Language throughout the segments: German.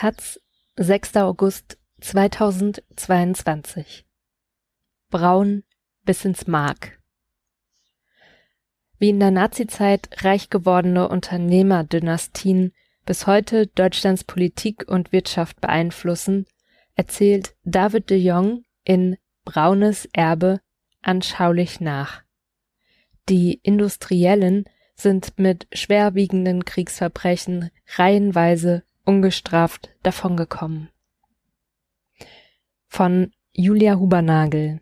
Taz, 6. August 2022. Braun bis ins Mark. Wie in der Nazizeit reich gewordene Unternehmerdynastien bis heute Deutschlands Politik und Wirtschaft beeinflussen, erzählt David de Jong in Braunes Erbe anschaulich nach. Die Industriellen sind mit schwerwiegenden Kriegsverbrechen reihenweise ungestraft davongekommen. Von Julia Hubernagel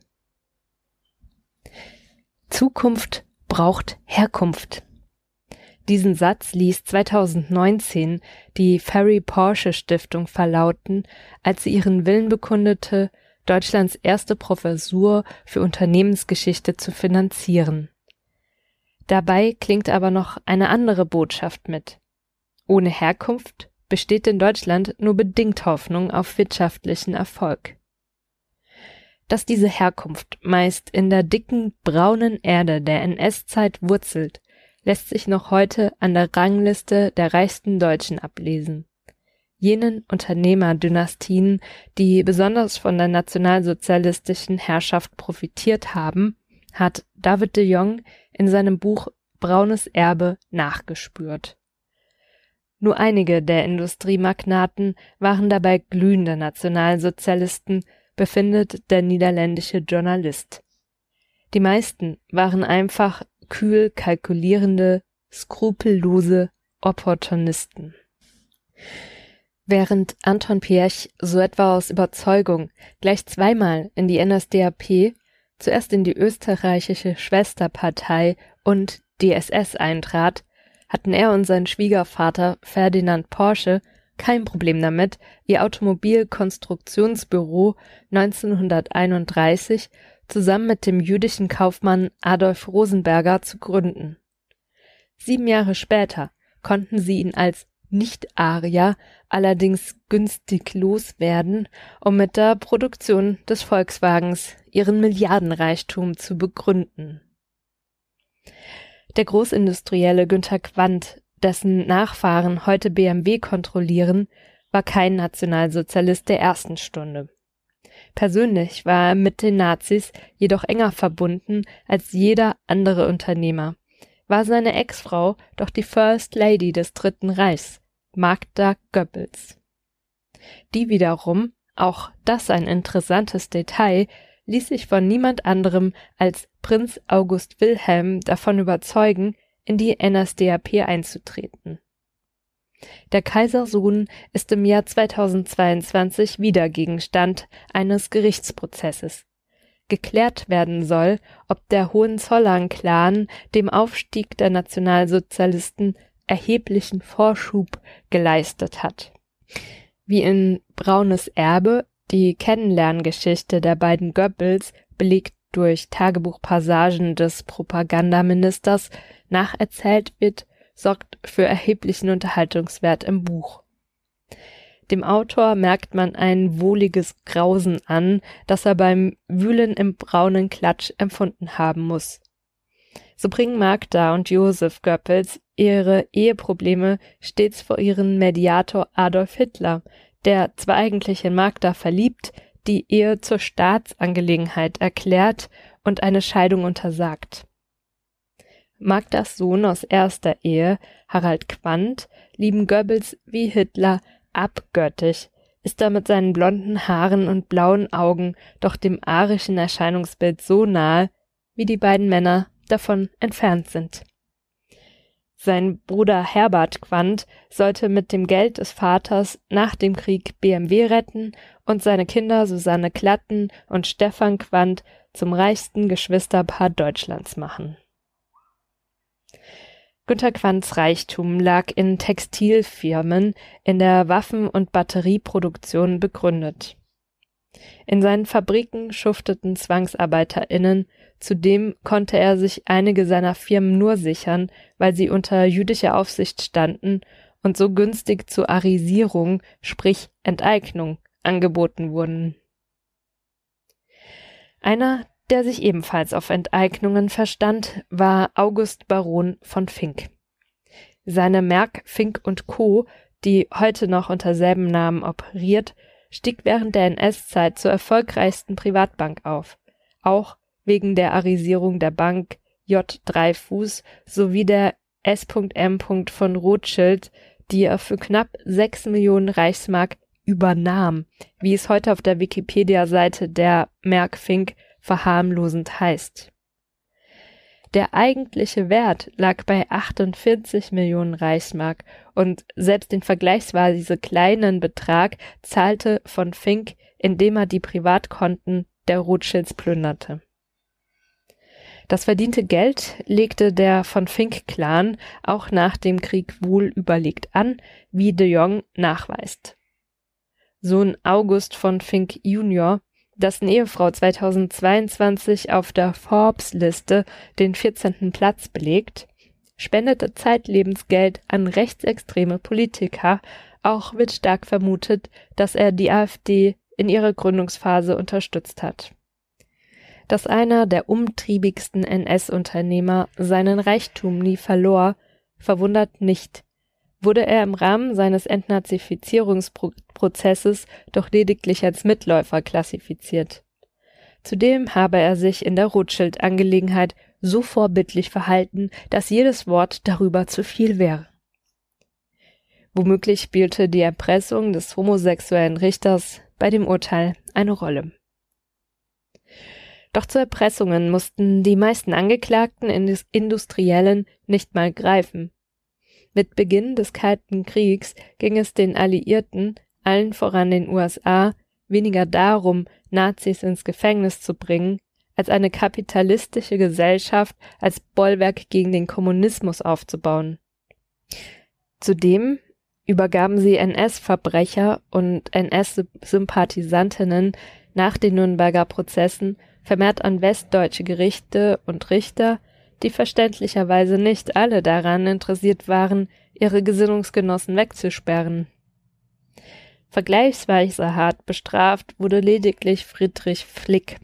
Zukunft braucht Herkunft. Diesen Satz ließ 2019 die Ferry Porsche Stiftung verlauten, als sie ihren Willen bekundete, Deutschlands erste Professur für Unternehmensgeschichte zu finanzieren. Dabei klingt aber noch eine andere Botschaft mit. Ohne Herkunft besteht in Deutschland nur bedingt Hoffnung auf wirtschaftlichen Erfolg. Dass diese Herkunft meist in der dicken braunen Erde der NS-Zeit wurzelt, lässt sich noch heute an der Rangliste der reichsten Deutschen ablesen. Jenen Unternehmerdynastien, die besonders von der nationalsozialistischen Herrschaft profitiert haben, hat David de Jong in seinem Buch Braunes Erbe nachgespürt. Nur einige der Industriemagnaten waren dabei glühende Nationalsozialisten, befindet der niederländische Journalist. Die meisten waren einfach kühl kalkulierende, skrupellose Opportunisten. Während Anton Piech so etwa aus Überzeugung gleich zweimal in die NSDAP, zuerst in die österreichische Schwesterpartei und die SS eintrat, hatten er und sein Schwiegervater Ferdinand Porsche kein Problem damit, ihr Automobilkonstruktionsbüro 1931 zusammen mit dem jüdischen Kaufmann Adolf Rosenberger zu gründen. Sieben Jahre später konnten sie ihn als Nicht-Arier allerdings günstig loswerden, um mit der Produktion des Volkswagens ihren Milliardenreichtum zu begründen. Der Großindustrielle Günter Quandt, dessen Nachfahren heute BMW kontrollieren, war kein Nationalsozialist der ersten Stunde. Persönlich war er mit den Nazis jedoch enger verbunden als jeder andere Unternehmer, war seine Ex-Frau doch die First Lady des Dritten Reichs, Magda Goebbels. Die wiederum, auch das ein interessantes Detail, ließ sich von niemand anderem als Prinz August Wilhelm davon überzeugen, in die NSDAP einzutreten. Der Kaisersohn ist im Jahr 2022 wieder Gegenstand eines Gerichtsprozesses. Geklärt werden soll, ob der Hohenzollern-Clan dem Aufstieg der Nationalsozialisten erheblichen Vorschub geleistet hat. Wie in Braunes Erbe die Kennenlerngeschichte der beiden Goebbels, belegt durch Tagebuchpassagen des Propagandaministers, nacherzählt wird, sorgt für erheblichen Unterhaltungswert im Buch. Dem Autor merkt man ein wohliges Grausen an, das er beim Wühlen im braunen Klatsch empfunden haben muss. So bringen Magda und Josef Goebbels ihre Eheprobleme stets vor ihren Mediator Adolf Hitler, der zwar eigentlich in Magda verliebt, die Ehe zur Staatsangelegenheit erklärt und eine Scheidung untersagt. Magdas Sohn aus erster Ehe, Harald Quandt, lieben Goebbels wie Hitler abgöttisch, ist er mit seinen blonden Haaren und blauen Augen doch dem arischen Erscheinungsbild so nahe, wie die beiden Männer davon entfernt sind. Sein Bruder Herbert Quandt sollte mit dem Geld des Vaters nach dem Krieg BMW retten und seine Kinder Susanne Klatten und Stefan Quandt zum reichsten Geschwisterpaar Deutschlands machen. Günter Quandts Reichtum lag in Textilfirmen in der Waffen- und Batterieproduktion begründet. In seinen Fabriken schufteten ZwangsarbeiterInnen, zudem konnte er sich einige seiner Firmen nur sichern, weil sie unter jüdischer Aufsicht standen und so günstig zur Arisierung, sprich Enteignung, angeboten wurden. Einer, der sich ebenfalls auf Enteignungen verstand, war August Baron von Fink. Seine Merck, Fink und Co. die heute noch unter selben Namen operiert, stieg während der NS-Zeit zur erfolgreichsten Privatbank auf, auch wegen der Arisierung der Bank J. Dreyfus sowie der S.M. von Rothschild, die er für knapp sechs Millionen Reichsmark übernahm, wie es heute auf der Wikipedia-Seite der Merckfink verharmlosend heißt. Der eigentliche Wert lag bei 48 Millionen Reichsmark und selbst den vergleichsweise kleinen Betrag zahlte von Fink, indem er die Privatkonten der Rothschilds plünderte. Das verdiente Geld legte der von Fink-Clan auch nach dem Krieg wohl überlegt an, wie de Jong nachweist. Sohn August von Fink Jr., dessen Ehefrau 2022 auf der Forbes-Liste den 14. Platz belegt, spendete zeitlebens Geld an rechtsextreme Politiker, auch wird stark vermutet, dass er die AfD in ihrer Gründungsphase unterstützt hat dass einer der umtriebigsten NS-Unternehmer seinen Reichtum nie verlor, verwundert nicht, wurde er im Rahmen seines Entnazifizierungsprozesses doch lediglich als Mitläufer klassifiziert. Zudem habe er sich in der Rothschild-Angelegenheit so vorbildlich verhalten, dass jedes Wort darüber zu viel wäre. Womöglich spielte die Erpressung des homosexuellen Richters bei dem Urteil eine Rolle. Doch zu Erpressungen mussten die meisten Angeklagten Industriellen nicht mal greifen. Mit Beginn des Kalten Kriegs ging es den Alliierten, allen voran den USA, weniger darum, Nazis ins Gefängnis zu bringen, als eine kapitalistische Gesellschaft als Bollwerk gegen den Kommunismus aufzubauen. Zudem übergaben sie NS-Verbrecher und NS-Sympathisantinnen nach den Nürnberger Prozessen vermehrt an westdeutsche Gerichte und Richter, die verständlicherweise nicht alle daran interessiert waren, ihre Gesinnungsgenossen wegzusperren. Vergleichsweise hart bestraft wurde lediglich Friedrich Flick.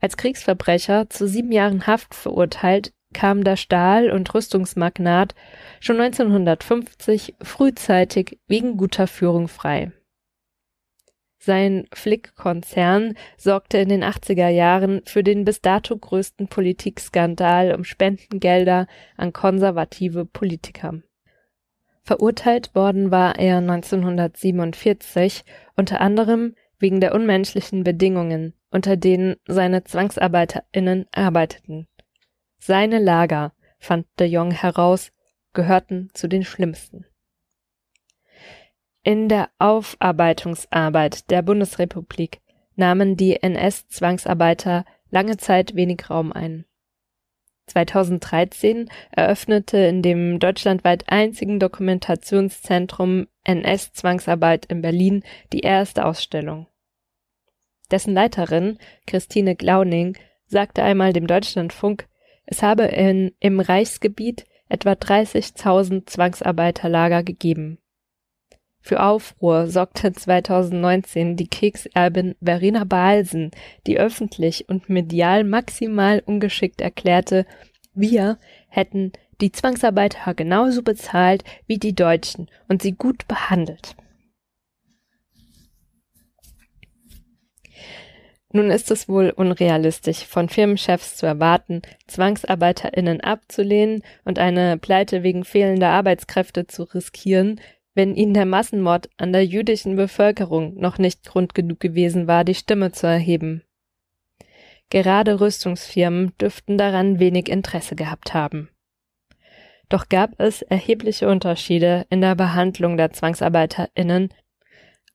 Als Kriegsverbrecher zu sieben Jahren Haft verurteilt, kam der Stahl- und Rüstungsmagnat schon 1950 frühzeitig wegen guter Führung frei. Sein Flick-Konzern sorgte in den 80er Jahren für den bis dato größten Politikskandal um Spendengelder an konservative Politiker. Verurteilt worden war er 1947 unter anderem wegen der unmenschlichen Bedingungen, unter denen seine ZwangsarbeiterInnen arbeiteten. Seine Lager, fand de Jong heraus, gehörten zu den schlimmsten. In der Aufarbeitungsarbeit der Bundesrepublik nahmen die NS-Zwangsarbeiter lange Zeit wenig Raum ein. 2013 eröffnete in dem deutschlandweit einzigen Dokumentationszentrum NS-Zwangsarbeit in Berlin die erste Ausstellung. Dessen Leiterin, Christine Glauning, sagte einmal dem Deutschlandfunk, es habe in, im Reichsgebiet etwa 30.000 Zwangsarbeiterlager gegeben. Für Aufruhr sorgte 2019 die Kekserbin Verena Balsen, die öffentlich und medial maximal ungeschickt erklärte, wir hätten die Zwangsarbeiter genauso bezahlt wie die Deutschen und sie gut behandelt. Nun ist es wohl unrealistisch, von Firmenchefs zu erwarten, ZwangsarbeiterInnen abzulehnen und eine Pleite wegen fehlender Arbeitskräfte zu riskieren, wenn ihnen der Massenmord an der jüdischen Bevölkerung noch nicht Grund genug gewesen war, die Stimme zu erheben. Gerade Rüstungsfirmen dürften daran wenig Interesse gehabt haben. Doch gab es erhebliche Unterschiede in der Behandlung der ZwangsarbeiterInnen.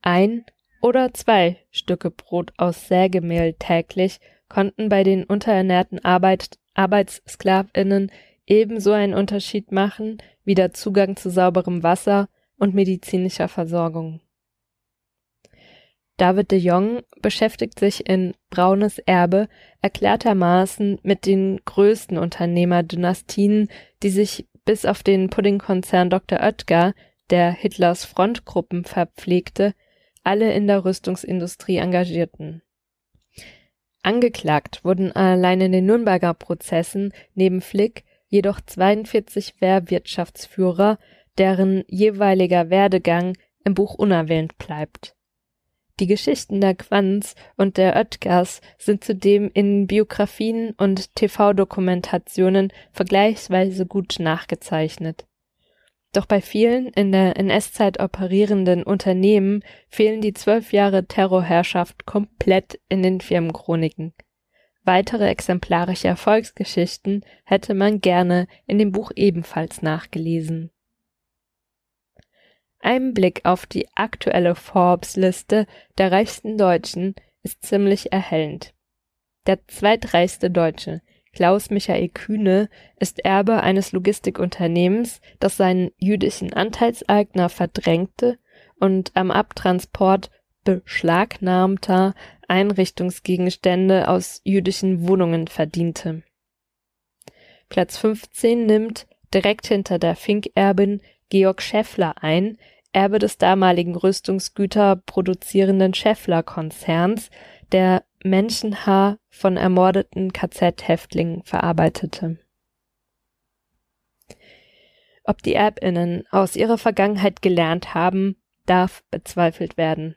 Ein oder zwei Stücke Brot aus Sägemehl täglich konnten bei den unterernährten Arbeit ArbeitssklavInnen ebenso einen Unterschied machen wie der Zugang zu sauberem Wasser und medizinischer Versorgung. David de Jong beschäftigt sich in Braunes Erbe erklärtermaßen mit den größten Unternehmerdynastien, die sich bis auf den Puddingkonzern Dr. Oetker, der Hitlers Frontgruppen verpflegte, alle in der Rüstungsindustrie engagierten. Angeklagt wurden allein in den Nürnberger Prozessen neben Flick jedoch 42 Wehrwirtschaftsführer, deren jeweiliger Werdegang im Buch unerwähnt bleibt. Die Geschichten der Quanz und der Oetkers sind zudem in Biografien und TV-Dokumentationen vergleichsweise gut nachgezeichnet. Doch bei vielen in der NS-Zeit operierenden Unternehmen fehlen die zwölf Jahre Terrorherrschaft komplett in den Firmenchroniken. Weitere exemplarische Erfolgsgeschichten hätte man gerne in dem Buch ebenfalls nachgelesen. Ein Blick auf die aktuelle Forbes-Liste der reichsten Deutschen ist ziemlich erhellend. Der zweitreichste Deutsche, Klaus Michael Kühne, ist Erbe eines Logistikunternehmens, das seinen jüdischen Anteilseigner verdrängte und am Abtransport beschlagnahmter Einrichtungsgegenstände aus jüdischen Wohnungen verdiente. Platz 15 nimmt direkt hinter der Fink-Erbin Georg Schäffler ein, Erbe des damaligen Rüstungsgüter produzierenden Schaeffler-Konzerns, der Menschenhaar von ermordeten KZ-Häftlingen verarbeitete. Ob die Erbinnen aus ihrer Vergangenheit gelernt haben, darf bezweifelt werden.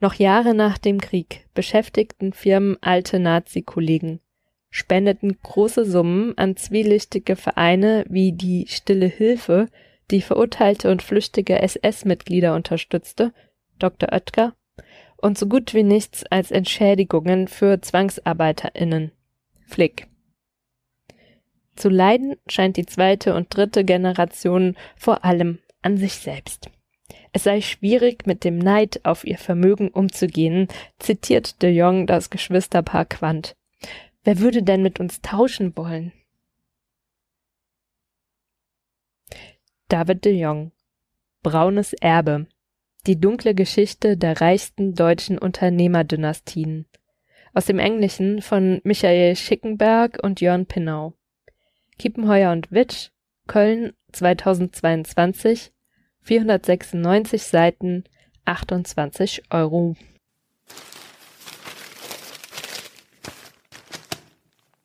Noch Jahre nach dem Krieg beschäftigten Firmen alte Nazi-Kollegen, spendeten große Summen an zwielichtige Vereine wie die Stille Hilfe, die verurteilte und flüchtige SS-Mitglieder unterstützte, Dr. Oetker, und so gut wie nichts als Entschädigungen für ZwangsarbeiterInnen, Flick. Zu leiden scheint die zweite und dritte Generation vor allem an sich selbst. Es sei schwierig, mit dem Neid auf ihr Vermögen umzugehen, zitiert de Jong das Geschwisterpaar Quandt. Wer würde denn mit uns tauschen wollen? David de Jong. Braunes Erbe. Die dunkle Geschichte der reichsten deutschen Unternehmerdynastien. Aus dem Englischen von Michael Schickenberg und Jörn Pinau. Kiepenheuer und Witsch Köln 2022 496 Seiten 28 Euro